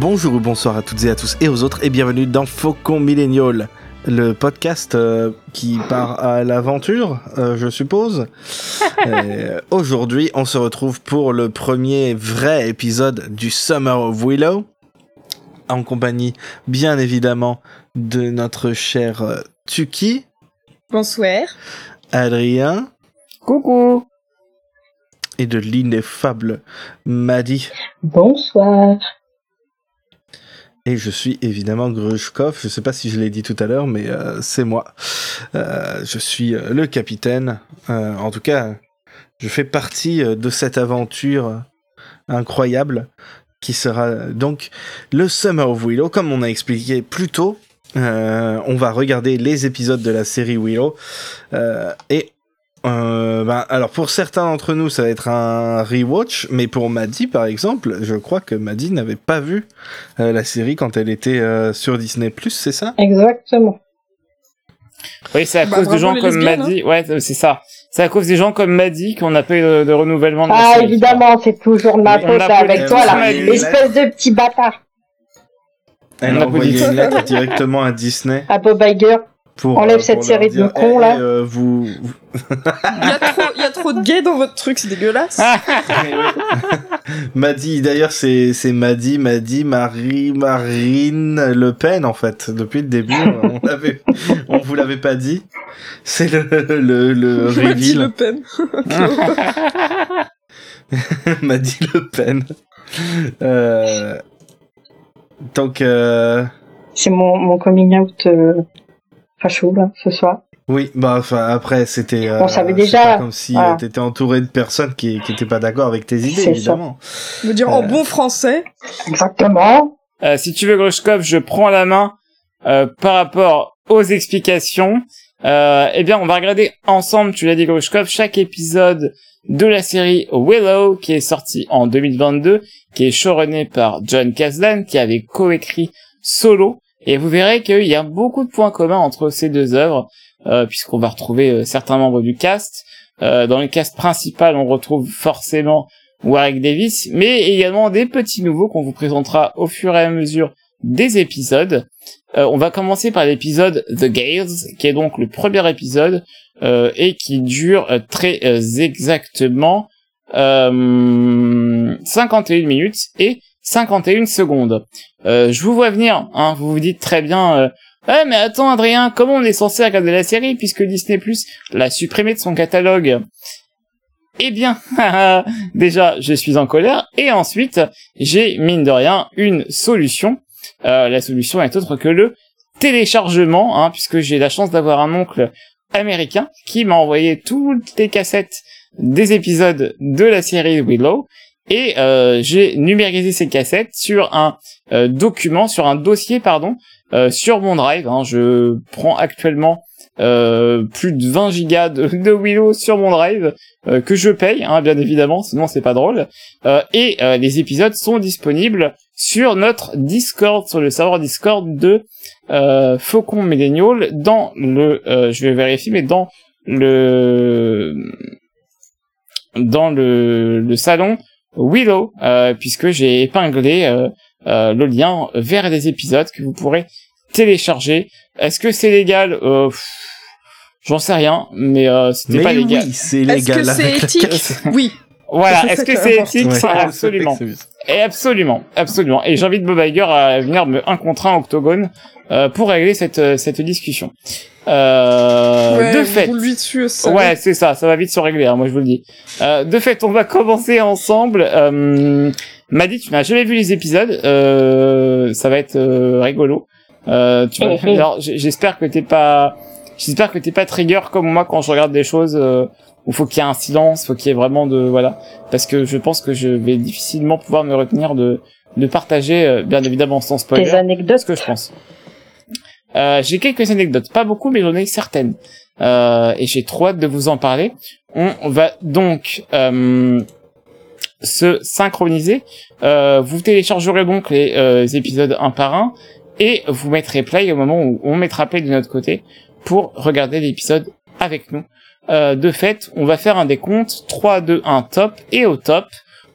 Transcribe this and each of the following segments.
Bonjour ou bonsoir à toutes et à tous et aux autres et bienvenue dans Faucon Millennial, le podcast euh, qui part à l'aventure, euh, je suppose. Euh, Aujourd'hui, on se retrouve pour le premier vrai épisode du Summer of Willow, en compagnie bien évidemment de notre cher euh, Tuki, Bonsoir. Adrien Coucou. et de l'ineffable Maddy. Bonsoir. Et je suis évidemment Grushkov. Je sais pas si je l'ai dit tout à l'heure, mais euh, c'est moi. Euh, je suis euh, le capitaine. En tout cas, je fais partie de cette aventure incroyable qui sera donc le Summer of Willow. Comme on a expliqué plus tôt, on va regarder les épisodes de la série Willow. Et euh, ben, alors pour certains d'entre nous, ça va être un rewatch, mais pour Maddy par exemple, je crois que Maddy n'avait pas vu euh, la série quand elle était euh, sur Disney+, c'est ça? Exactement. Oui, c'est à Bah, cause de bravo gens comme Maddy. Ouais, c'est ça. C'est à cause des gens comme Maddy qu'on a pas eu de, de renouvellement de la Ah, série. évidemment, c'est toujours de ma faute avec toi là. Espèce de petit bâtard. Elle On a envoyé posé- une lettre directement à Disney À Bob Iger. Pour Enlève euh, cette série de cons, Eh, là. euh, vous, Il y a trop, il y a trop de gays dans votre truc, c'est dégueulasse. Maddy, d'ailleurs, c'est, c'est Maddy, Maddy, Marie, Marine Le Pen, en fait. Depuis le début, on l'avait, on vous l'avait pas dit. C'est le, le, le Mathilde Le reveal. Pen. Maddy Le Pen. Euh, donc, euh, C'est mon, mon coming out euh, facho là, ce soir. oui, bah, enfin, après, c'était, euh, On savait déjà, pas comme si voilà. tu t'étais entouré de personnes qui, qui étaient pas d'accord avec tes idées, ça. évidemment. Je veux dire, en bon français. Exactement. Euh, si tu veux, Grushkov, je prends la main euh, par rapport aux explications. Euh, eh bien, on va regarder ensemble, tu l'as dit, Grushkov, chaque épisode de la série Willow, qui est sorti en 2022, qui est showrunné par John Kasdan, qui avait coécrit Solo. Et vous verrez qu'il y a beaucoup de points communs entre ces deux œuvres, euh, puisqu'on va retrouver euh, certains membres du cast. Euh, dans le cast principal, on retrouve forcément Warwick Davis, mais également des petits nouveaux qu'on vous présentera au fur et à mesure des épisodes. Euh, on va commencer par l'épisode The Gales, qui est donc le premier épisode euh, et qui dure euh, très exactement euh, 51 minutes et 51 secondes. Euh, je vous vois venir, hein, vous vous dites très bien... Euh, mais attends, Adrien, comment on est censé regarder la série puisque Disney Plus l'a supprimée de son catalogue? Eh bien, déjà, je suis en colère. Et ensuite, j'ai, mine de rien, une solution. Euh, la solution est autre que le téléchargement, hein, puisque j'ai la chance d'avoir un oncle américain qui m'a envoyé toutes les cassettes des épisodes de la série Willow. Et euh, j'ai numérisé ces cassettes sur un euh, document, sur un dossier, pardon, euh, sur mon drive. hein. je prends actuellement euh, plus de 20 gigas de, Willow sur mon drive euh, que je paye, hein, bien évidemment, sinon c'est pas drôle. Euh, et les épisodes sont disponibles sur notre Discord, sur le serveur Discord de Faucon Millennial, dans le, je vais vérifier, mais dans le, dans le, le salon Willow, euh, puisque j'ai épinglé euh, euh, le lien vers les épisodes que vous pourrez télécharger. Est-ce que c'est légal? Euh, pff, J'en sais rien, mais euh, c'était Mais pas légal. oui, c'est Est-ce légal. que c'est éthique? Oui. Voilà, C'est est-ce que c'est éthique? Ouais, c'est Absolument. Et absolument, absolument. Et j'invite Bob Iger à venir me un contre un octogone euh, pour régler cette cette discussion. Euh, ouais, de fait, roule lui dessus, ça. Ouais, c'est ça, ça va vite se régler, hein, moi je vous le dis. Euh, de fait, on va commencer ensemble. Euh, m'a dit, tu n'as jamais vu les épisodes, euh, ça va être euh, rigolo. Euh, tu vas, alors, j'espère que t'es pas, j'espère que t'es pas trigger comme moi quand je regarde des choses euh, où faut qu'il y ait un silence, faut qu'il y ait vraiment de, voilà, parce que je pense que je vais difficilement pouvoir me retenir de, de partager, euh, bien évidemment sans spoiler Des anecdotes. ce que je pense. Euh, j'ai quelques anecdotes, pas beaucoup, mais j'en ai certaines. Euh, et j'ai trop hâte de vous en parler. On va donc euh, se synchroniser. Euh, vous téléchargerez donc les euh, épisodes un par un et vous mettrez play au moment où on mettra play de notre côté pour regarder l'épisode avec nous. De fait, on va faire un décompte 3, 2, 1 top et au top,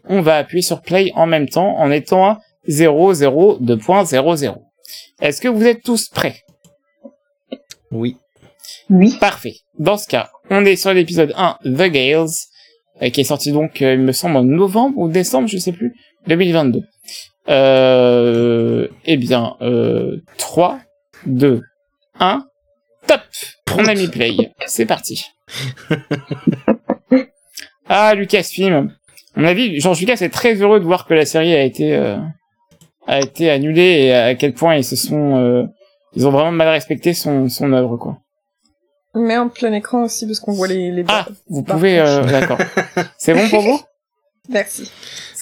on va appuyer sur play en même temps en étant à 0, 0, 2.00. Est-ce que vous êtes tous prêts? Oui. Oui. Parfait. Dans ce cas, on est sur l'épisode 1, The Gales, euh, qui est sorti donc, euh, il me semble, en novembre ou décembre, je sais plus, 2022. Euh, eh bien, euh, 3, 2, 1, top On a mis play. C'est parti. ah, Lucasfilm. À mon avis, George Lucas est très heureux de voir que la série a été, euh, a été annulée et à quel point ils se sont, ils ont vraiment mal respecté son, son œuvre, quoi. Mais en plein écran aussi, parce qu'on voit les, les Ah, vous pouvez, euh, d'accord. C'est bon pour vous? Merci.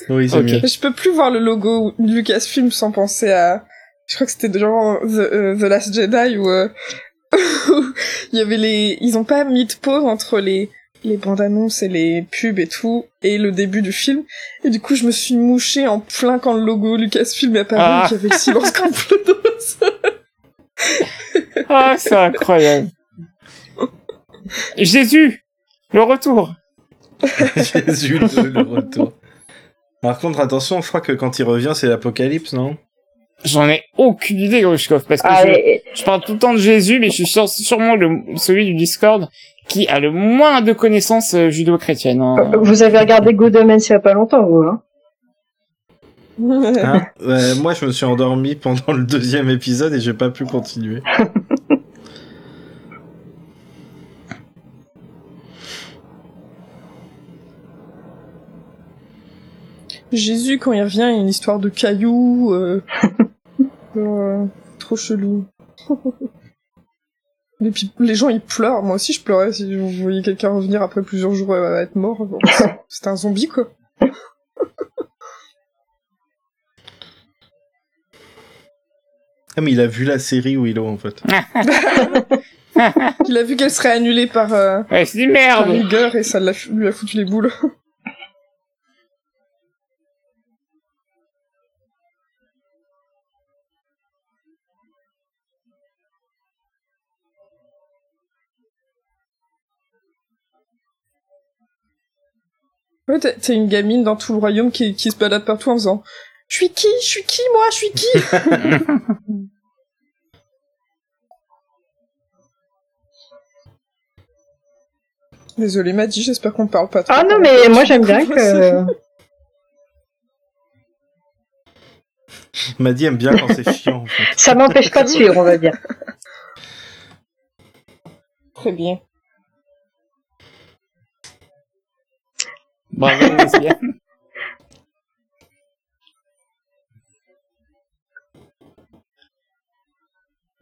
Oui, c'est Ok. mieux. Je peux plus voir le logo Lucasfilm sans penser à... Je crois que c'était genre The, euh, The Last Jedi où euh, il y avait les... Ils ont pas mis de pause entre les les bandes annonces et les pubs et tout, et le début du film. Et du coup, je me suis mouchée en plein quand le logo Lucasfilm est apparu, Ah. avait le silence completos. Ah, c'est incroyable. Jésus, le retour. Jésus le, le retour. Par contre, attention, je crois que quand il revient, c'est l'apocalypse, non? J'en ai aucune idée, Grushkov, parce que je, Allez, je parle tout le temps de Jésus, mais je suis sûr- sûrement le, celui du Discord qui a le moins de connaissances euh, judéo-chrétiennes. hein. vous avez regardé Good Omens il y a pas longtemps, vous, hein? Hein Moi, je me suis endormi pendant le deuxième épisode et j'ai pas pu continuer. Jésus, quand il revient, il y a une histoire de cailloux. Euh... euh, trop chelou. Et puis, les gens, ils pleurent. Moi aussi, je pleurais si vous voyez quelqu'un revenir après plusieurs jours à être mort. C'était un zombie, quoi. Ah, mais il a vu la série Willow, en fait. Il a vu qu'elle serait annulée par, euh, Ouais, c'est par merde. rigueur et ça lui a foutu les boules. Ouais, t'as t'as une gamine dans tout le royaume qui, qui se balade partout en faisant Je suis qui? Je suis qui, moi? Je suis qui? Désolé, Maddy, j'espère qu'on parle pas trop. Ah non, mais moi j'aime bien que... Maddy aime bien quand c'est chiant, en fait. Ça m'empêche pas de suivre, on va dire. Très bien. Bravo,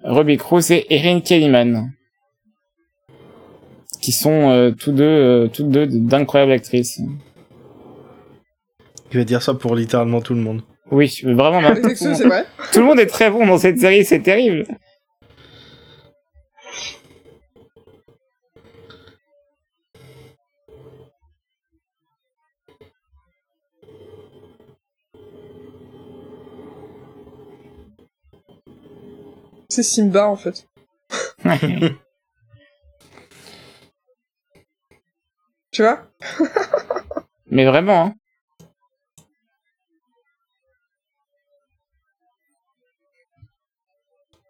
Ruby Cruz et Erin Kellyman. Qui sont euh, tous deux, euh, toutes deux d'incroyables actrices. Il va dire ça pour littéralement tout le monde. Oui, vraiment. c'est vrai. tout le monde est très bon dans cette série, c'est terrible. C'est Simba, en fait. Tu vois Mais vraiment, hein.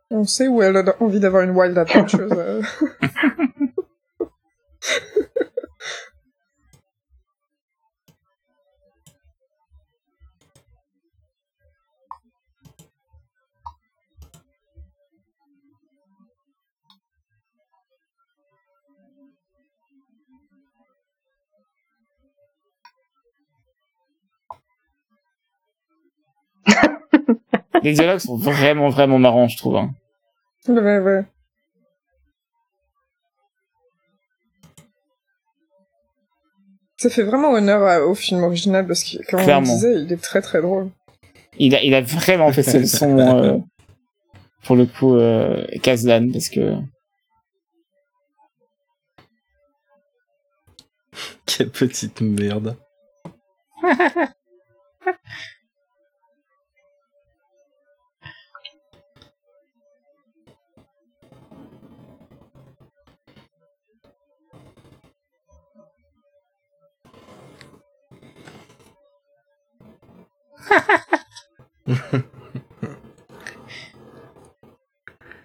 On sait où elle a envie d'avoir une wild adventure. les dialogues sont vraiment, vraiment marrants, je trouve. hein. Ouais, ouais. Ça fait vraiment honneur à- au film original parce que, comme on Clairement. le disait, il est très très drôle. Il a, il a vraiment fait ce son, euh, pour le coup, euh, Kazdan, parce que... Quelle petite merde.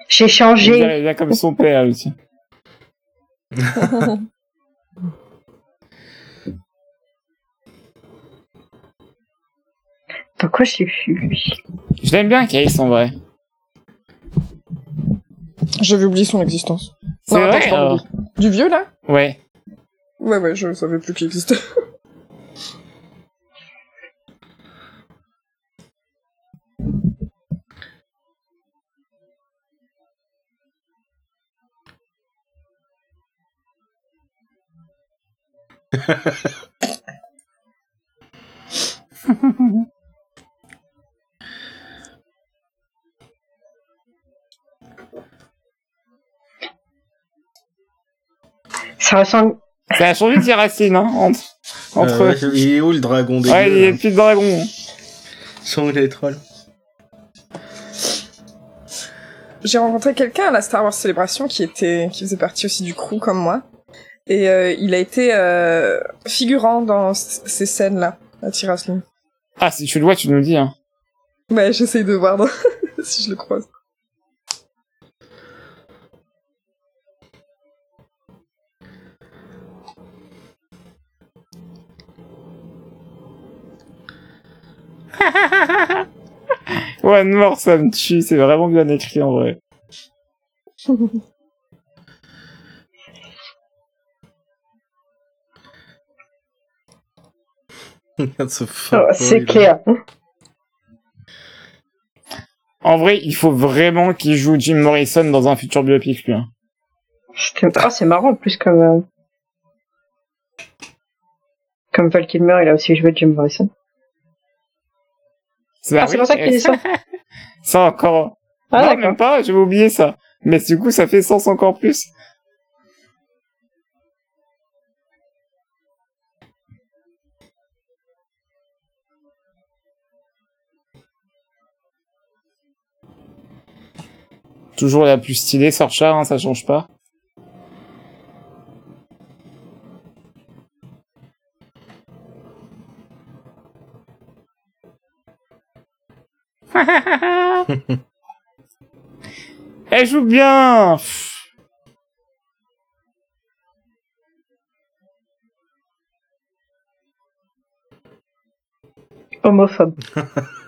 J'ai Il changé. est bien comme son père, aussi. Pourquoi je l'ai vu Je l'aime bien, Case, en vrai. J'avais oublié son existence. C'est attends, vrai, j'ai. Du vieux, là? Ouais. Ouais, ouais, je savais plus qu'il existait. Ça ressemble. Ça a changé de ses racines, hein, entre... entre... Euh, ouais, il est où le dragon des ouais, il y a plus de dragon. Sont où les trolls J'ai rencontré quelqu'un à la Star Wars Célébration qui était, qui faisait partie aussi du crew comme moi. Et euh, il a été euh, figurant dans ces scènes-là, à Tiraslim. Ah, si tu le vois, tu nous le dis, hein. Ouais, j'essaye de voir si je le croise. One More, ça me tue, c'est vraiment bien écrit, en vrai. Oh, c'est clair. En vrai, il faut vraiment qu'il joue Jim Morrison dans un futur biopic, lui. hein. Ah, c'est marrant en plus comme. euh, Comme Val Kilmer, il a aussi joué Jim Morrison. C'est Ah, c'est pour ça qu'il dit ça. Ça encore. Ah, non, même pas, j'avais oublié ça. Mais du coup, ça fait sens encore plus. Toujours la plus stylée, Sorcha, hein, ça change pas. Elle joue bien. Homophobe.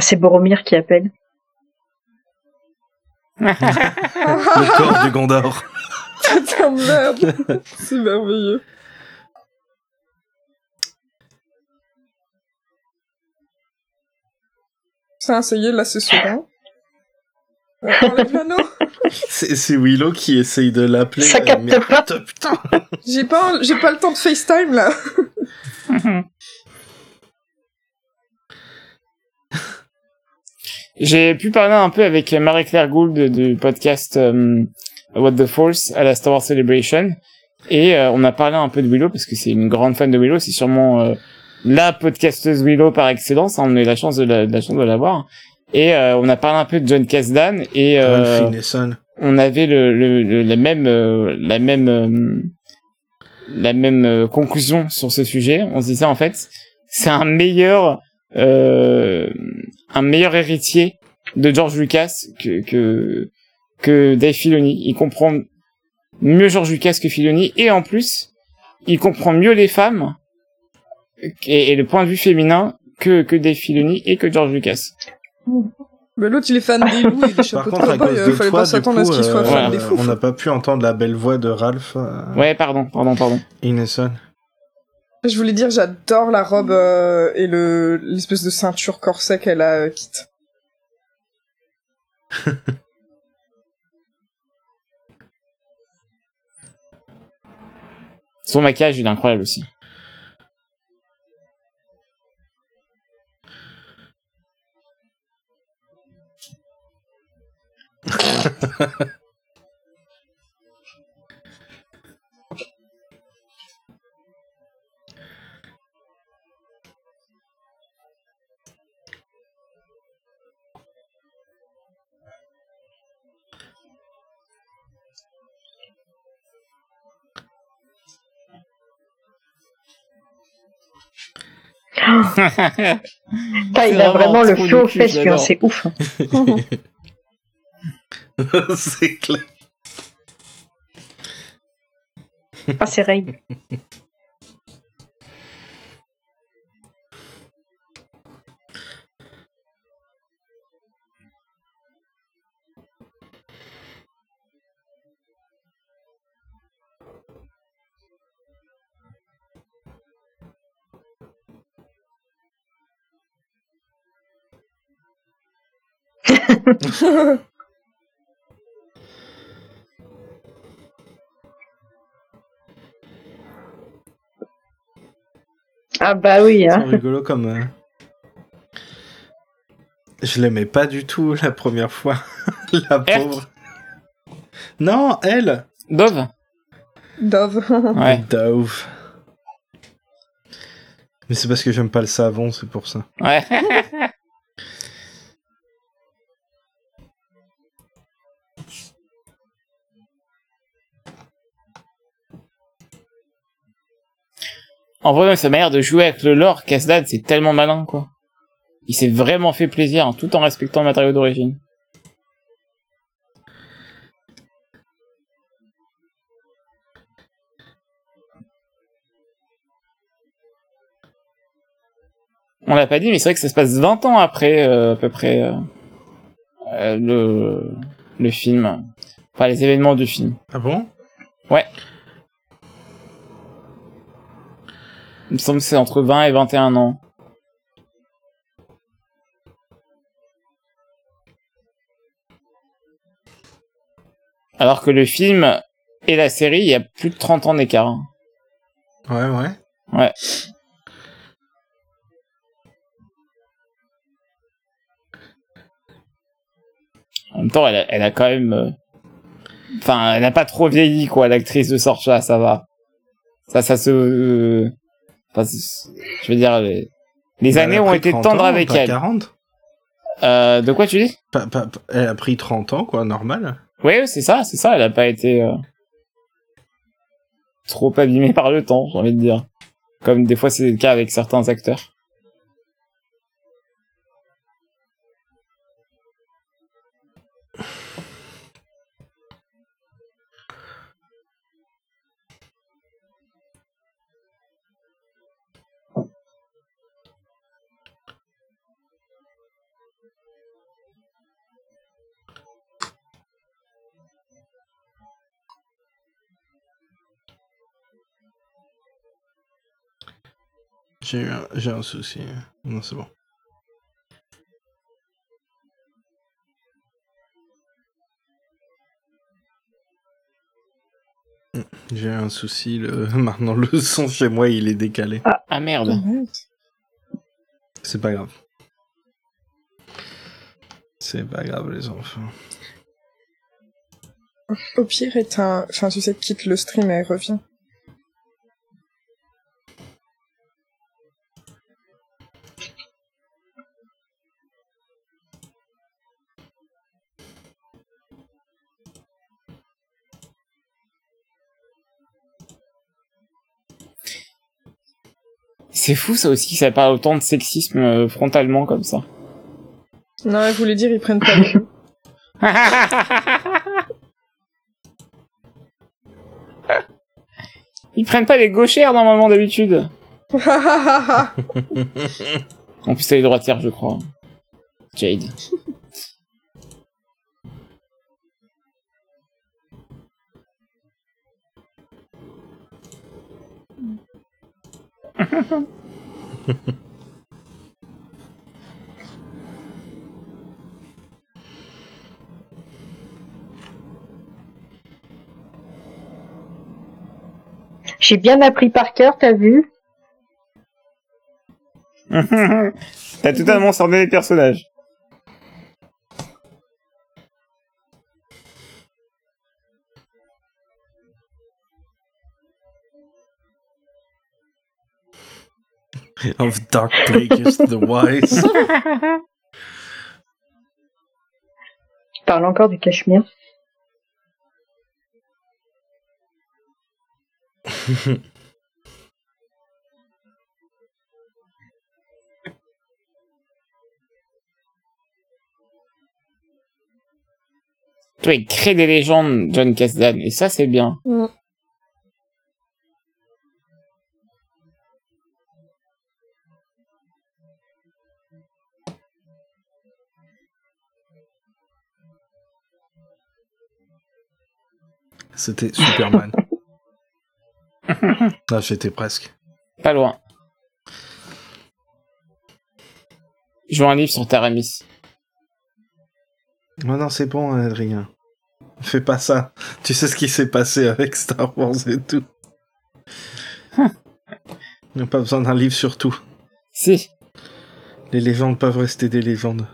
C'est Boromir qui appelle. Le corps du Gondor. Putain, merde C'est merveilleux. Ça, ça y est, là, c'est l'anneau. C'est c'est Willow qui essaye de l'appeler. Ça euh, capte pas. putain, putain. J'ai pas, j'ai pas le temps de FaceTime, là. J'ai pu parler un peu avec Marie-Claire Gould du podcast euh, What the Force à la Star Wars Celebration. Et euh, on a parlé un peu de Willow parce que c'est une grande fan de Willow. C'est sûrement euh, la podcasteuse Willow par excellence. hein. On a eu la chance de la, de la chance de l'avoir. Et euh, on a parlé un peu de John Kasdan et euh, on avait le, le, le- la même euh, la même euh, la même conclusion sur ce sujet. On se disait en fait, c'est un meilleur euh, un meilleur héritier de George Lucas que que que Dave Filoni. Il comprend mieux George Lucas que Filoni et en plus, il comprend mieux les femmes et, et le point de vue féminin que que Dave Filoni et que George Lucas. Mais l'autre, il est fan des loups et des Par chapeaux contre, à cowboy. cause euh, de Fallait toi, pas du s'attendre à ce qu'il soit euh, fan des fous. on n'a pas pu entendre la belle voix de Ralph euh, Ouais, pardon, pardon, pardon. Ineson. Je voulais dire, j'adore la robe euh, et le l'espèce de ceinture corset qu'elle a, euh, Kit. Son maquillage, il est incroyable aussi. Putain, il a vraiment le feu aux fesses, lui, hein, c'est ouf. c'est clair. Ah, c'est Ray. Ah bah oui, C'est hein. rigolo comme. euh, Je l'aimais pas du tout la première fois. la pauvre. Non, elle Dove Dove. Ouais. Dove. Mais c'est parce que j'aime pas le savon, c'est pour ça. Ouais. En vrai, sa manière de jouer avec le lore, Casdad, c'est tellement malin, quoi. Il s'est vraiment fait plaisir, hein, tout en respectant le matériau d'origine. On l'a pas dit, mais c'est vrai que ça se passe 20 ans après, euh, à peu près, euh, euh, le, le film. Enfin, les événements du film. Ah bon? Ouais. Il me semble que c'est entre 20 et 21 ans. Alors que le film et la série, il y a plus de 30 ans d'écart. Ouais, ouais. Ouais. En même temps, elle a, elle a quand même... euh, Enfin, elle n'a pas trop vieilli, quoi, l'actrice de Sorcha, ça va. Ça, ça se... euh, Enfin, je veux dire, les, les Bah, années ont été 30 tendres ans, avec pas elle. 40 Euh, de quoi tu dis? Pas- pas- pas- Elle a pris 30 ans, quoi, normal. Oui, c'est ça, c'est ça, elle a pas été... euh, trop abîmée par le temps, j'ai envie de dire. Comme des fois c'est le cas avec certains acteurs. J'ai eu un, j'ai un souci. Non, c'est bon. Hmm, J'ai un souci, le... maintenant le son chez moi il est décalé. Ah merde. C'est pas grave. C'est pas grave les enfants. Au pire, est un... Enfin, tu sais, quitte le stream et revient. C'est fou ça aussi, ça parle autant de sexisme euh, frontalement comme ça. Non, elle voulait dire, ils prennent pas les Ils prennent pas les gauchères normalement d'habitude. En plus, elle est droitière, je crois. Jade. J'ai bien appris par cœur, t'as vu T'as totalement sorti les personnages. Of dark Plagueis the wise. Tu parles encore du Cachemire. Toi, il crée des légendes, John Kasdan, et ça, c'est bien. Mm. C'était Superman. ah, j'étais presque. Pas loin. Je vois un livre sur Taramis. Non, non, c'est bon, Adrien. Fais pas ça. Tu sais ce qui s'est passé avec Star Wars et tout. Il n'y a pas besoin d'un livre sur tout. Si. Les légendes peuvent rester des légendes.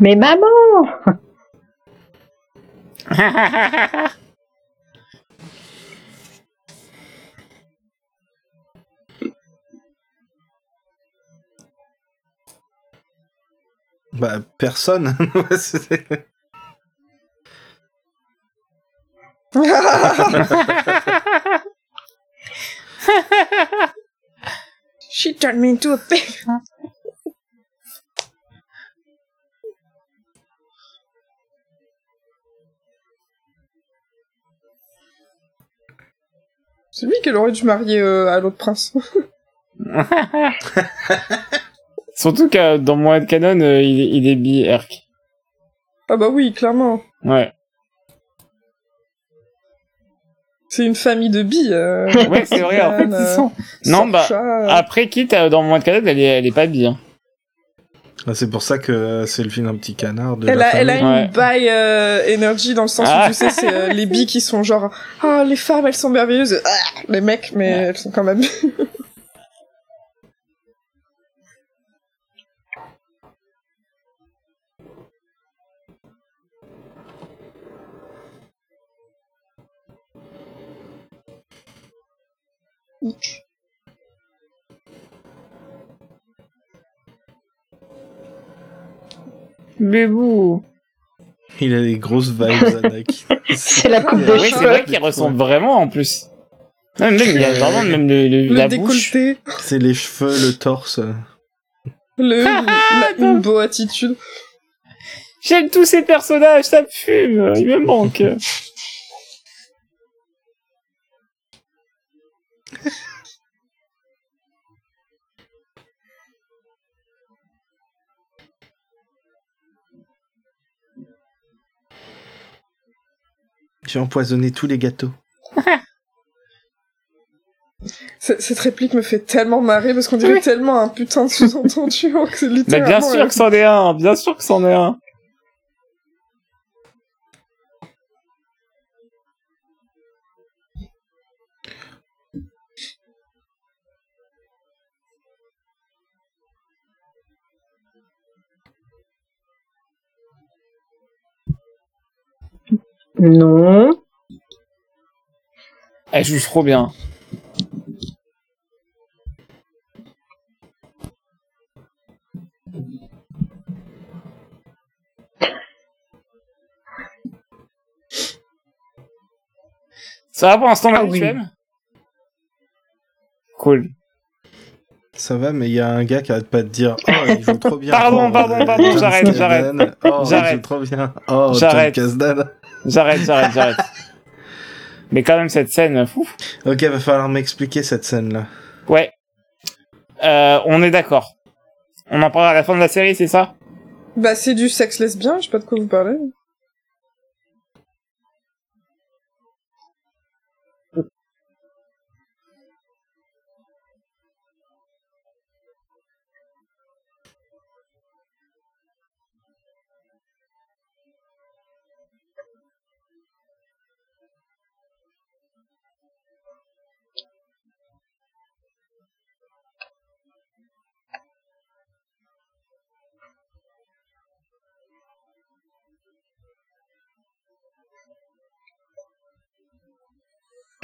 Mais maman Bah, personne. She turned me into a pig. C'est lui qu'elle aurait dû marier euh, à l'autre prince. Surtout que dans mon canon, euh, il, est- il est bi Erk. ah bah oui, clairement. Ouais. C'est une famille de billes. Euh, Ouais, c'est vrai, en fait, ils euh, sont. Non, bah, Sorcha, euh, Après, quitte euh, dans mon canon, elle est, elle est pas bi. Hein. Ah, c'est pour ça que c'est le film un petit canard de Elle la a, elle a famille. Ouais. une bail euh, énergie dans le sens Ah. où tu sais c'est euh, les billes qui sont genre ah les femmes elles sont merveilleuses ah, les mecs mais elles sont quand même Bébou. Il a les grosses vibes, Anakin. C'est la coupe de Oui, c'est cheveux. vrai qu'il ressemble vraiment en plus. Même, même, il y a vraiment même le, le- le la bouche. décolleté C'est les cheveux, le torse. le la- une beau attitude J'aime tous ces personnages, ça me fume, il me manque. J'ai empoisonné tous les gâteaux. Cette réplique me fait tellement marrer parce qu'on dirait Oui. tellement un putain de sous-entendu que c'est Mais bien sûr que c'en est un, bien sûr que c'en est un. Non. Elle joue trop bien. Ça va pour l'instant, Ah Manu, oui. Cool. Ça va, mais il y a un gars qui arrête pas de dire Oh, il joue trop bien. Pardon, Oh, pardon, pardon, John j'arrête, Kasdan. Oh, il J'arrête. joue trop bien. Oh, J'arrête. John Kasdan. J'arrête, j'arrête, j'arrête. Mais quand même, cette scène, fou. Ok, va falloir m'expliquer cette scène-là. Ouais. Euh, on est d'accord. On en parlera à la fin de la série, c'est ça? Bah, c'est du sexe lesbien, je sais pas de quoi vous parlez.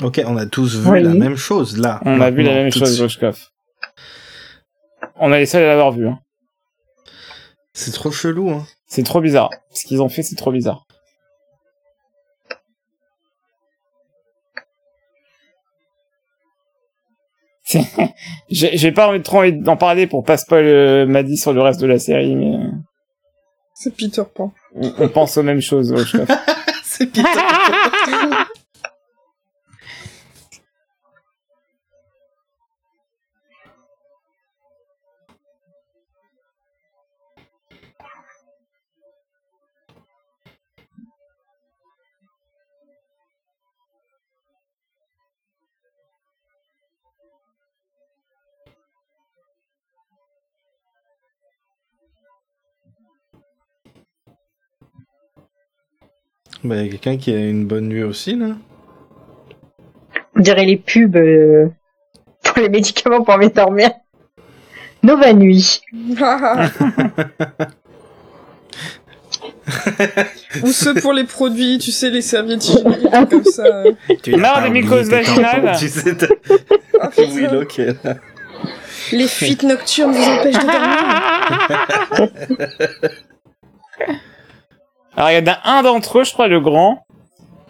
Ok, on a tous vu Oui. la même chose là. On a vu la même chose. Grushkov. On est les seuls à l'avoir vu. Hein. C'est trop chelou, hein. C'est trop bizarre. Ce qu'ils ont fait, c'est trop bizarre. J'ai pas envie de trop envie d'en parler pour pas spoil euh, Maddy sur le reste de la série, mais C'est Peter Pan. on, on pense aux mêmes choses. Grushkov. C'est Peter. Bah, y a quelqu'un qui a une bonne nuit aussi, là. On dirait les pubs euh, pour les médicaments pour m'endormir. Nova Nuit. Ou ceux pour les produits, tu sais, les serviettes hygiéniques, comme ça. euh. Non, des mycoses vaginales. Tu sais, t'as- Ah, oui, putain. ok, là. Les fuites nocturnes vous empêchent de dormir. Alors, il y en a un d'entre eux, je crois, le grand.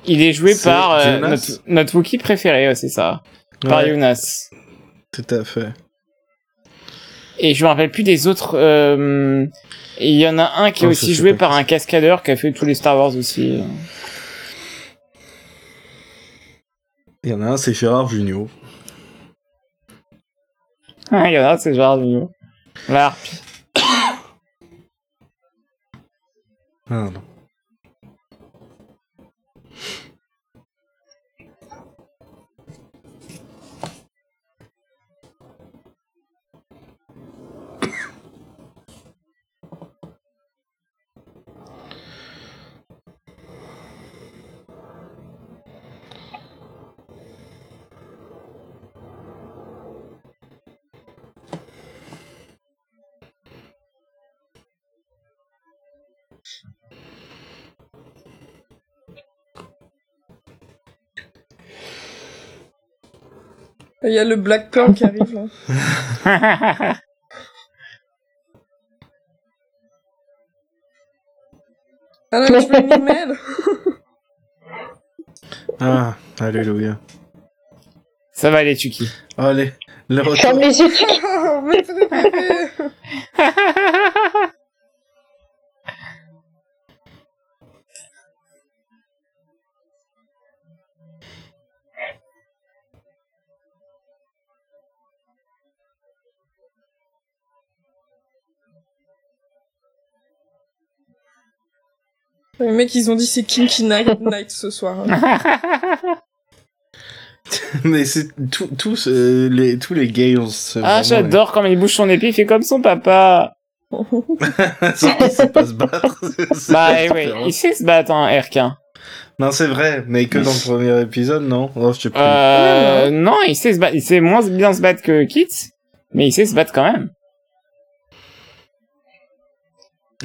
Il est joué par euh, notre, notre Wookie préféré, ouais, c'est ça. Par Jonas. tout à fait. Et je me rappelle plus des autres. euh, il y en a un qui est Oh, aussi joué par un cascadeur qui a fait tous les Star Wars aussi. Il y en a un, c'est Gérard Junior. il y en a un, c'est Gérard Jugnot. La harpie. Ah, non. Il y a le Black Pearl qui arrive, là. Ah non, mais tu peux une email Ah, alléluia. Ça va aller, Chucky. Allez, le retour. les. Les mecs, ils ont dit c'est Kinky Night, night ce soir. Mais c'est tout, tous, euh, les, tous les c'est ah, vraiment- j'adore quand il bouge son épée, il fait comme son papa. Sauf qu'il sait pas se battre. C'est Bah, la eh différence. il sait se battre, hein, Erkin. Non, c'est vrai, mais que dans le premier épisode, non? Oh, je sais plus. Euh, non, il sait se battre. Il sait moins bien se battre que Kit, mais il sait se battre quand même.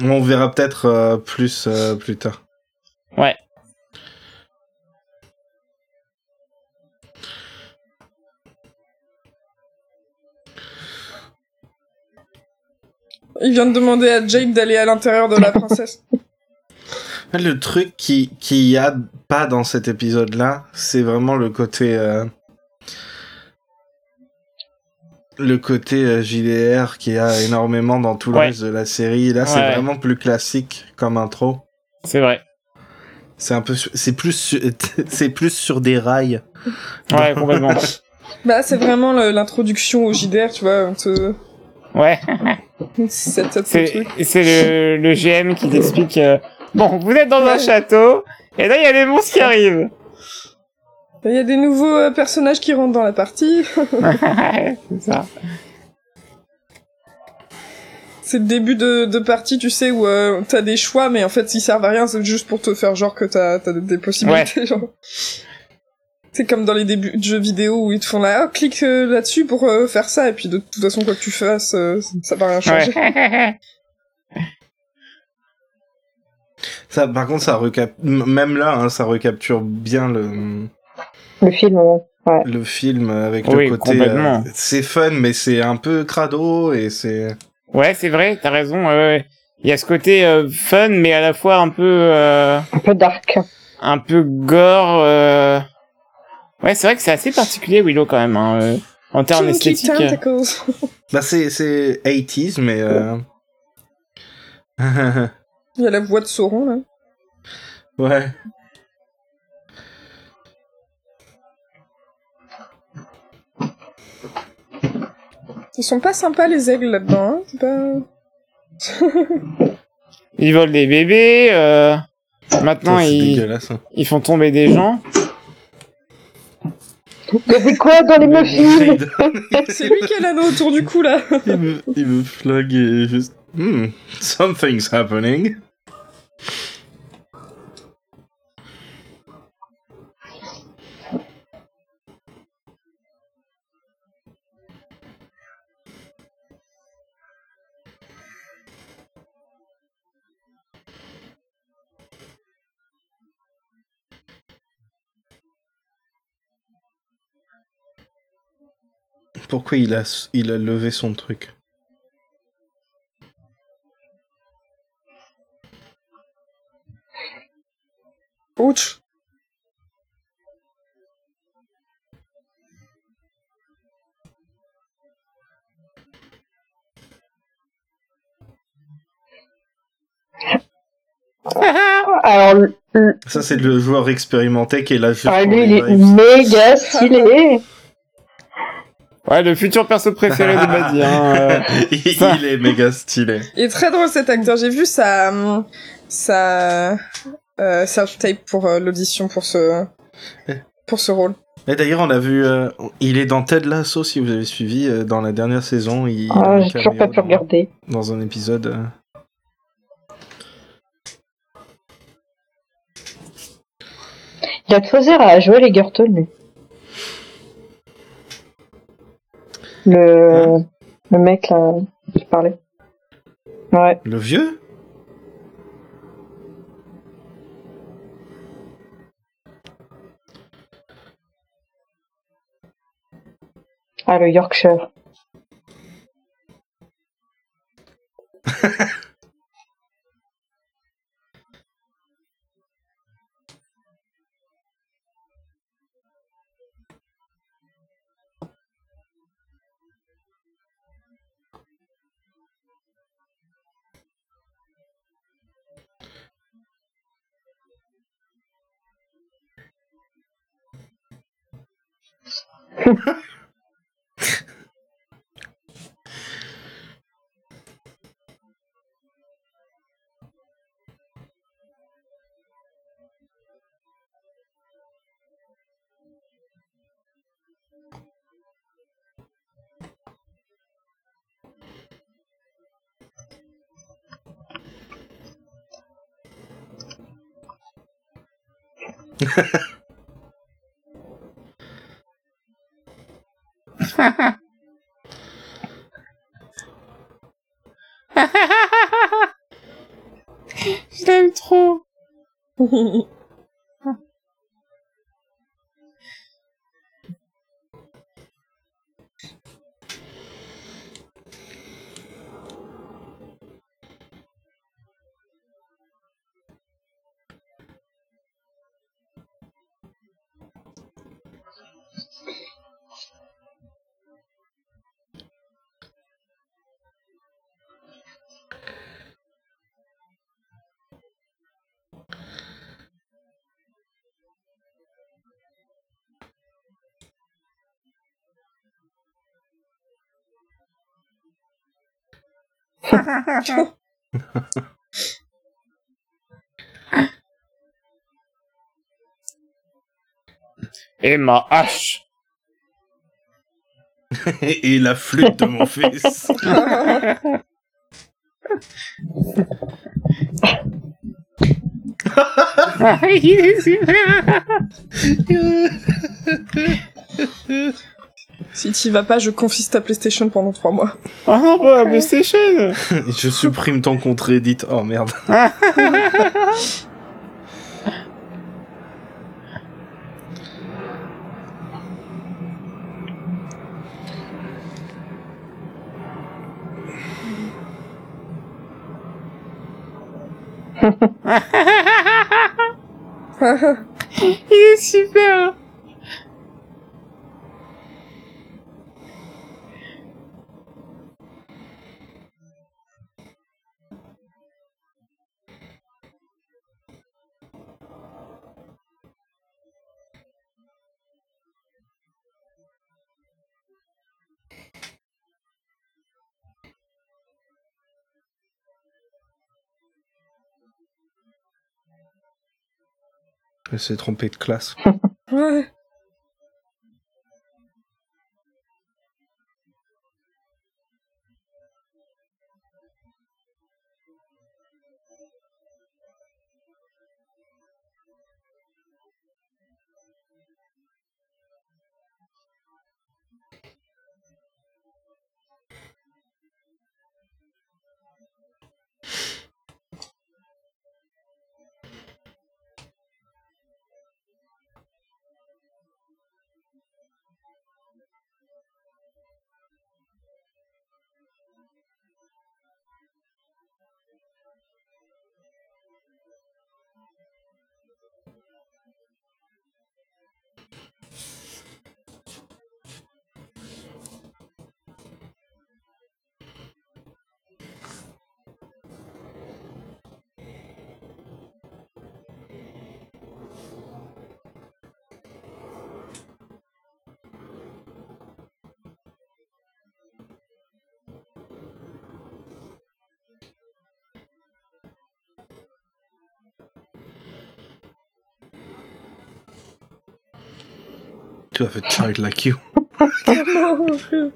On verra peut-être euh, plus euh, plus tard. Ouais. Il vient de demander à Jade d'aller à l'intérieur de la princesse. Le truc qui qui y a pas dans cet épisode-là, c'est vraiment le côté. Le côté euh, JDR qui a énormément dans tout le Ouais. reste de la série. Là, c'est Ouais. vraiment plus classique comme intro. C'est vrai. C'est un peu, c'est plus, c'est plus sur des rails. Ouais, complètement. Bah, c'est vraiment l'introduction au JDR, tu vois, te Ouais. C'est le, le GM qui t'explique. euh, bon, vous êtes dans un château, et là il y a les monstres qui arrivent. Il y a des nouveaux euh, personnages qui rentrent dans la partie. c'est ça. C'est le début de, de partie, tu sais, où euh, t'as des choix, mais en fait, ils servent à rien, c'est juste pour te faire genre que t'as as des possibilités. Genre. C'est comme dans les débuts de jeux vidéo où ils te font là, oh, clique euh, là-dessus pour euh, faire ça, et puis de toute façon, quoi que tu fasses, euh, ça va rien changer. Ouais. Ça, par contre, ça recap, même là, hein, ça recapture bien le, Le film, ouais. le film avec Oui, le côté. euh, c'est fun, mais c'est un peu crado et c'est. ouais, c'est vrai, t'as raison. ouais, ouais. Il y a ce côté euh, fun, mais à la fois un peu, euh, Un peu dark. un peu gore. euh. Ouais, c'est vrai que c'est assez particulier Willow quand même, hein, euh, en termes esthétiques. Bah, c'est, c'est 80s, mais. Euh... Il y a la voix de Sauron, là. ouais. Ils sont pas sympas, les aigles, là-dedans, hein. C'est pas... Ils volent des bébés. euh, Maintenant, c'est ils, hein. ils font tomber des gens. Il y avait quoi dans les muffins C'est lui qui a l'anneau autour du cou, là. il, me, il me flag et juste. Hmm, something's happening. Pourquoi il a, il a levé son truc Ouch. Alors, Ça, c'est le joueur expérimenté qui est là juste ah, lui, il est méga stylé. Ouais, le futur perso préféré de Buddy. Hein, euh. il, est méga stylé. Il est très drôle cet acteur. J'ai vu sa sa euh, self-tape pour euh, l'audition pour ce pour ce rôle. Et d'ailleurs, on a vu, euh, il est dans Ted Lasso, si vous avez suivi, euh, dans la dernière saison. Il a Ah, j'ai toujours pas pu dans- regarder. Dans un épisode. euh. Il a de faux airs à jouer les Gerton, lui. Le, le mec, là, qui parlait. Ouais. Le vieux? Ah, le Yorkshire. Ha ha ha. Je l'aime trop. Et ma hache. Et la flûte de mon fils. Si t'y vas pas, je confisque ta PlayStation pendant trois mois. Oh non, pas la PlayStation. Je supprime ton compte Reddit. Oh merde. Il est super. Elle s'est trompée de classe. Ouais. To have a child like you. Je-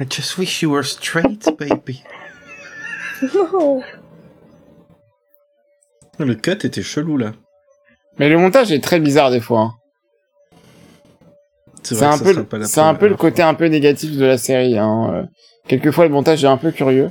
I just wish you were straight, baby. non. Le cut était chelou là. Mais le montage est très bizarre des fois. hein. C'est vrai un que ça peu, sera pas la c'est un peu le côté un peu négatif de la série. Hein. euh. Quelquefois le montage est un peu curieux.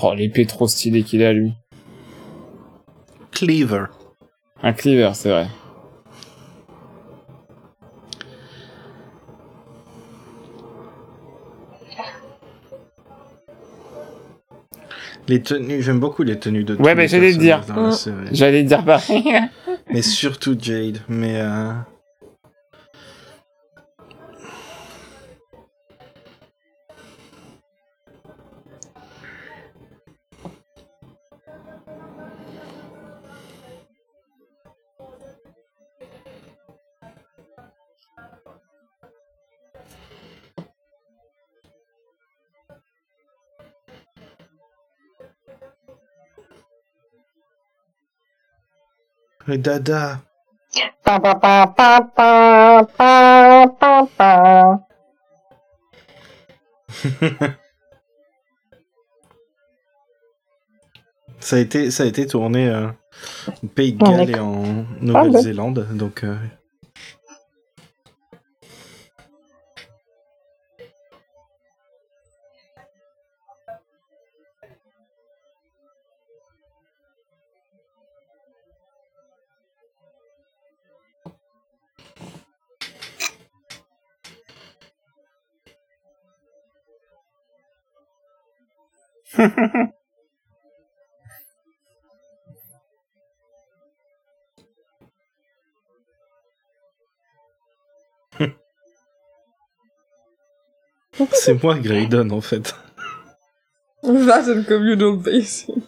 Oh, l'épée trop stylée qu'il a, lui. Cleaver. Un cleaver, c'est vrai. Les tenues, j'aime beaucoup les tenues de Ouais, mais les j'allais le dire. J'allais dire pas. Mais surtout Jade. Mais euh... Le dada. Pa, pa, pa. Ça a été, ça a été tourné euh, au Pays de Galles et en Nouvelle-Zélande, donc euh, c'est moi Graydon en fait. That and communal basin.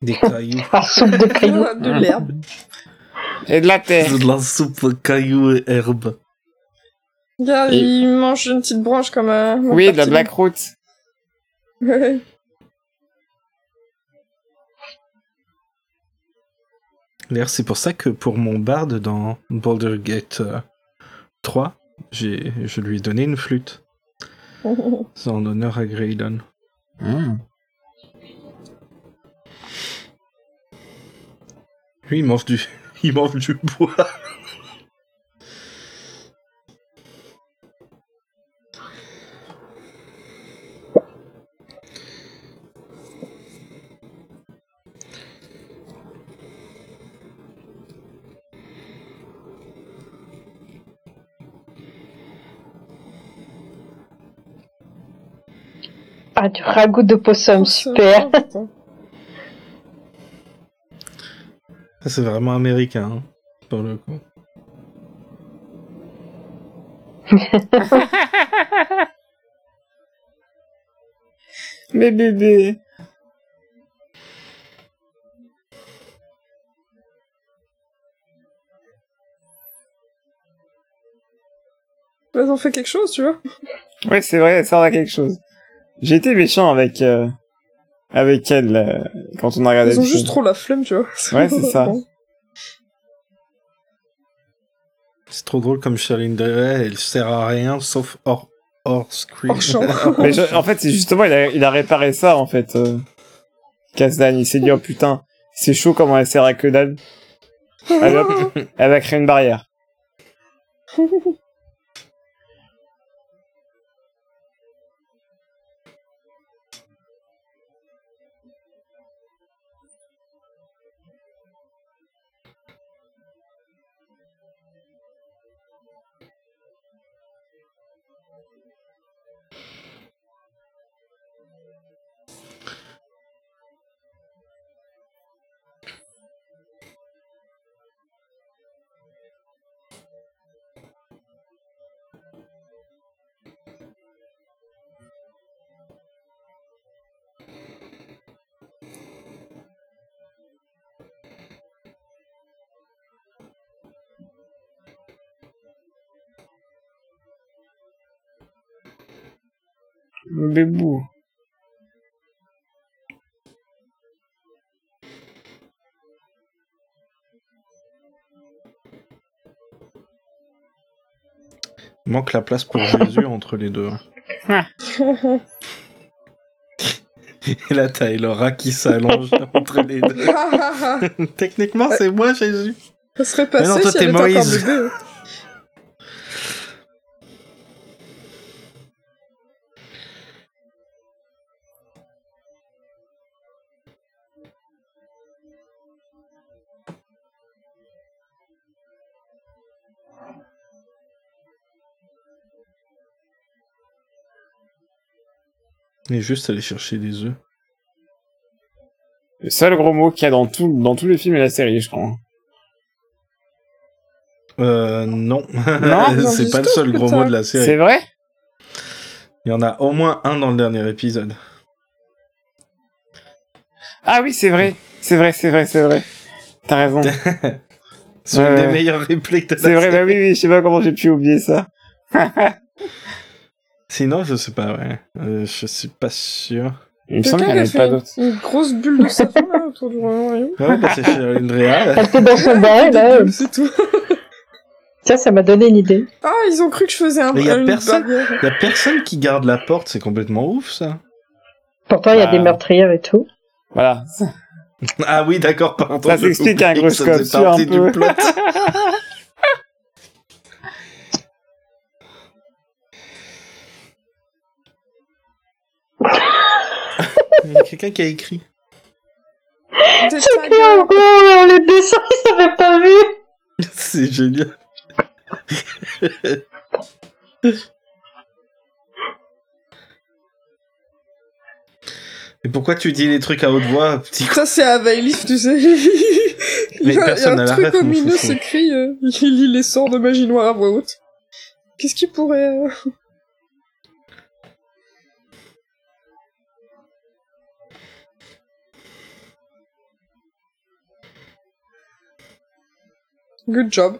Des cailloux. La soupe de cailloux. de l'herbe. Et de la terre. de la soupe cailloux et herbe. Regarde, Et- il mange une petite branche comme un... Oui, de la Blackroot. Ouais. D'ailleurs, c'est pour ça que pour mon barde dans Baldur's Gate euh, 3, j'ai, je lui ai donné une flûte. C'est en honneur à Graydon. Hmm. Lui, il mange du, il mange du bois. Ah, du ragoût de possum, super. putain. Ça, C'est vraiment américain, hein, pour le coup. Mais bébé. Ils ont fait quelque chose, tu vois. Ouais, c'est vrai, ça a quelque chose. J'ai été méchant avec euh, avec elle euh, quand on a regardé Ils ont juste film. trop la flemme, tu vois. Ouais, c'est ça. C'est trop drôle comme Charlene Day, elle sert à rien sauf hors, hors screen. Hors champ. Mais je- en fait, c'est justement, il a, il a réparé ça, en fait. Euh, Kazdan, il s'est dit, oh putain, c'est chaud comment elle sert à que dalle. Allez hop, elle va créer une barrière. Manque la place pour Jésus entre les deux. Et là, t'as Elora qui s'allonge entre les deux. Techniquement, c'est moi, Jésus. Ça serait Mais non, toi, si t'es Moïse. Et juste aller chercher des œufs. Le seul gros mot qu'il y a dans tout, dans tous les films et la série, je crois. Euh, non. Non, c'est pas le seul gros mot de la C'est série. vrai? Il y en a au moins un dans le dernier épisode. Ah oui, c'est vrai. C'est vrai, c'est vrai, c'est vrai. T'as raison. C'est une des meilleures répliques de la C'est vrai, bah oui, oui, je sais pas comment j'ai pu oublier ça. Sinon, je sais pas, ouais. Euh, je suis pas sûr. Il me semble qu'il n'y en a avait pas d'autres. Une grosse bulle de savon là autour du royaume. Ouais, bah c'est Charline Drea. Elle était dans son bain, là. C'est tout. Tiens, ça m'a donné une idée. Ah, ils ont cru que je faisais un Mais y a personne. Y a personne qui garde la porte, c'est complètement ouf, ça. Pourtant, il y a Bah. des meurtrières et tout. Voilà. Ah oui, d'accord, pardon. Ça s'explique, hein, ça Grushkov, faisait tu partie un du peu. plot. Il y a quelqu'un qui a écrit. C'est écrit en gros, on les dessins, ils s'avaient pas vu. C'est génial. Et pourquoi tu dis les trucs à haute voix, petit Ça, c'est à Vailif, tu sais. Il Mais y a, il y a personne n'a un truc au milieu s'écrit, euh, il lit les sorts de magie noire à voix haute. Qu'est-ce qu'il pourrait... euh, Good job.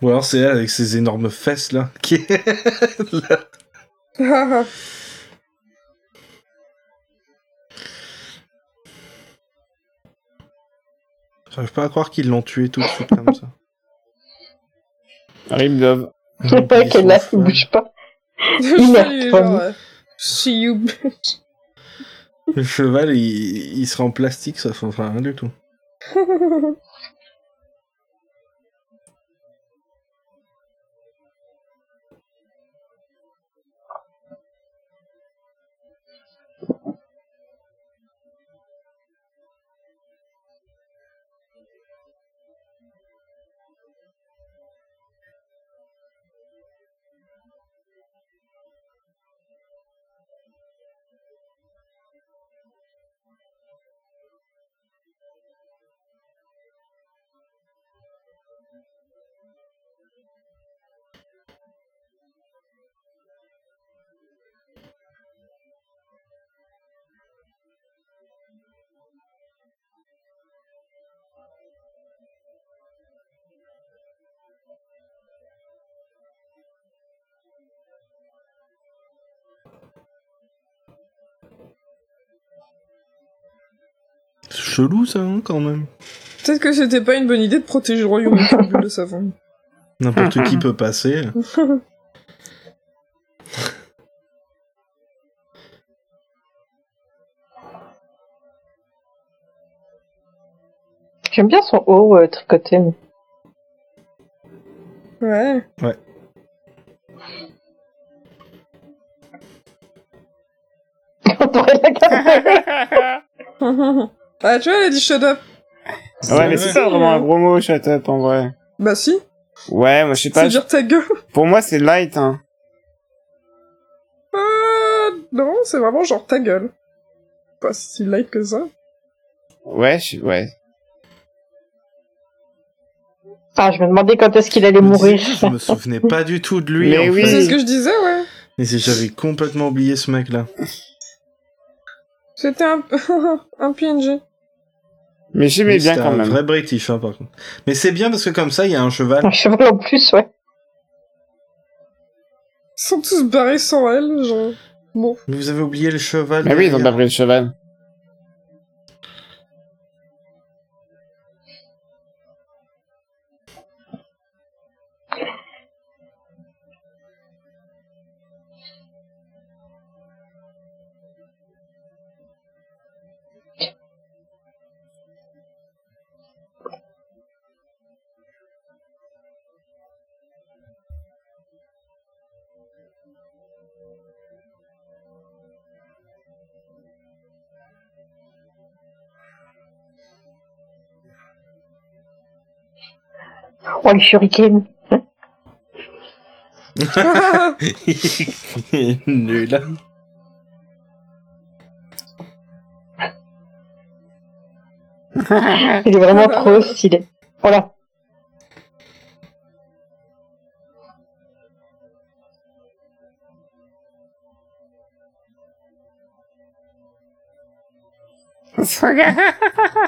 Ou alors c'est elle avec ses énormes fesses là. Qui est là. J'arrive pas à croire qu'ils l'ont tué tout de suite comme ça. Rip Dove. Je sais pas qu'elle là, il bouge pas. Euh, See you, bitch. Le cheval, il, il sera en plastique, ça fera rien du tout. C'est chelou ça, hein, quand même. Peut-être que c'était pas une bonne idée de protéger le royaume bulle de savon. N'importe qui peut passer. J'aime bien son haut euh, tricoté. mais- Ouais. On la garder. ah, tu vois, elle a dit shut up. ouais, mais c'est ça vraiment un gros mot, shut up, en vrai. Bah si, Ouais, moi je sais c'est pas. dire ta gueule. Pour moi, c'est light, hein. Euh, non, c'est vraiment genre ta gueule. Pas si light que ça. Ouais, je... ouais. Ah, je me demandais quand est-ce qu'il allait mourir. Je me souvenais pas du tout de lui. Mais en oui. C'est ce que je disais, ouais. Mais c'est- j'avais complètement oublié ce mec là. C'était un, un PNG. Mais j'aimais bien quand un même. vrai British hein, par contre. Mais c'est bien parce que comme ça, il y a un cheval. Un cheval en plus, ouais. Ils sont tous barrés sans elle, genre. Bon. Mais vous avez oublié le cheval. Mais oui, ils ont pas pris le cheval. crois le shuriken. Nul. Il est vraiment trop stylé. Voilà.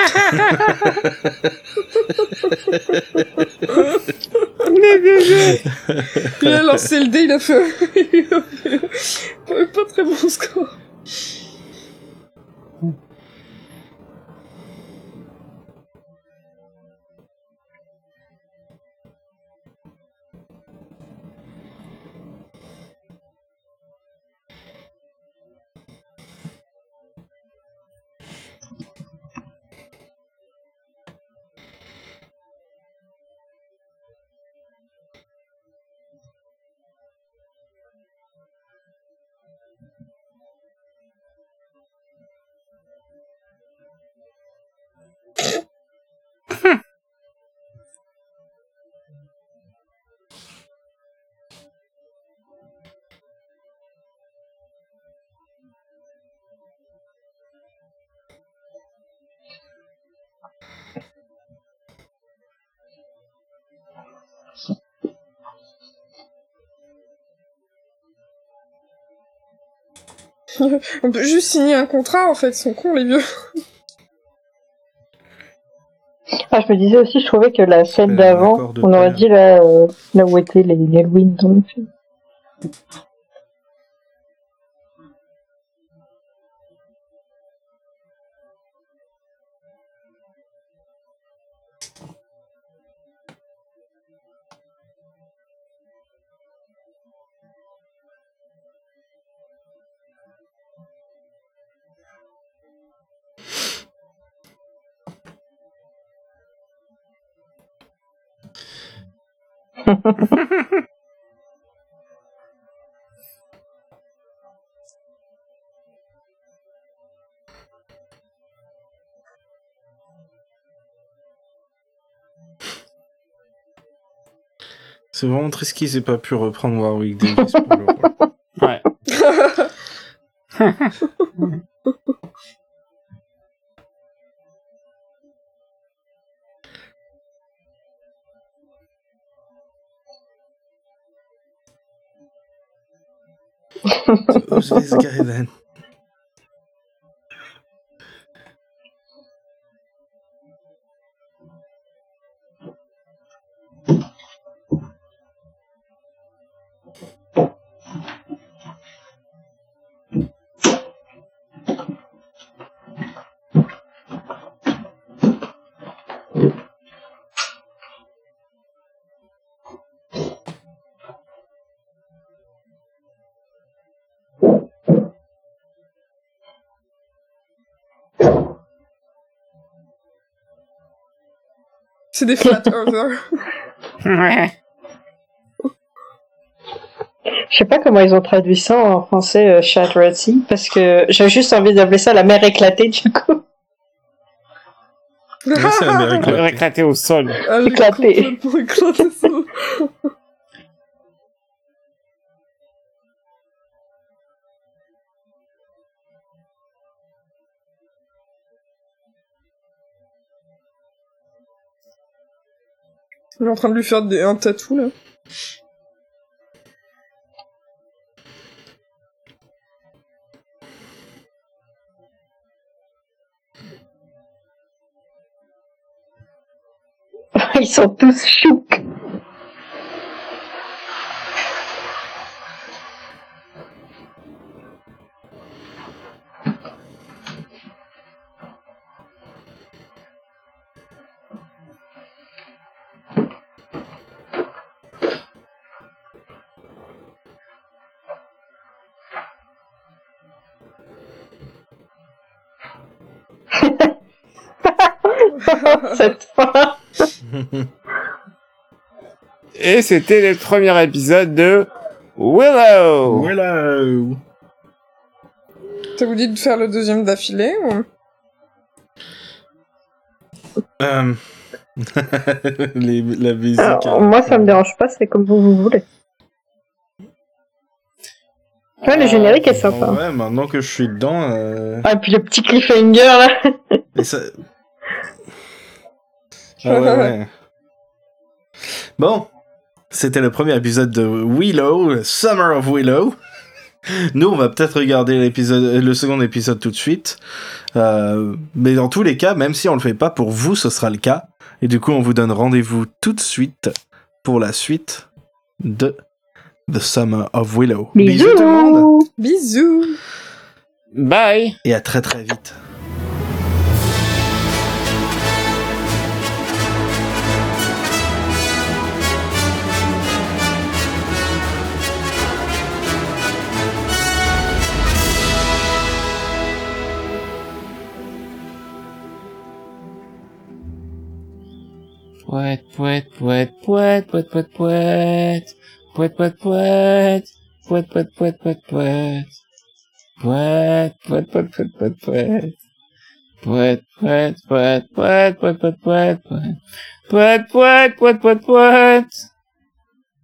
Il a lancé le dé, il a fait- On peut juste signer un contrat, en fait, ils sont cons, les vieux. Ah, je me disais aussi, je trouvais que la scène d'avant, on aurait dit là, euh, là où étaient les Halloween dans le film. C'est vraiment triste qu'ils aient pas pu reprendre Warwick Davis pour le rôle. Ouais. Who's this guy then? C'est des flat earthers. Ouais. Je sais pas comment ils ont traduit ça en français, euh, Shattered Sea, parce que j'ai juste envie d'appeler ça la mer éclatée, du coup. C'est la mer éclatée. Éclaté au sol. Ah, j'ai Il est en train de lui faire des, un tatou là. Ils sont tous choucs. Cette fin. Et c'était le premier épisode de Willow. Willow. Ça vous dit de faire le deuxième d'affilée ou... Euh... Les- la musique. Alors, euh, moi, ça me dérange pas, c'est comme vous, vous voulez. Ouais, le générique est sympa. ouais, maintenant que je suis dedans. Euh... Ah, et puis le petit cliffhanger, là. et ça... Ah ouais, ouais. Bon, c'était le premier épisode de Willow, Summer of Willow. Nous, on va peut-être regarder l'épisode, le second épisode tout de suite. Euh, mais dans tous les cas, même si on le fait pas, pour vous, ce sera le cas. Et du coup, on vous donne rendez-vous tout de suite pour la suite de The Summer of Willow. Bisous. tout le monde Bisous Bye et à très très vite. Puet, puet, puet, puet, puet, puet, puet. Puet, puet, puet. Puet, puet, puet, puet, puet. Puet, puet, puet, puet, puet, puet. Puet, puet, puet, puet, puet, puet, puet, puet. Puet, puet, puet, puet, puet.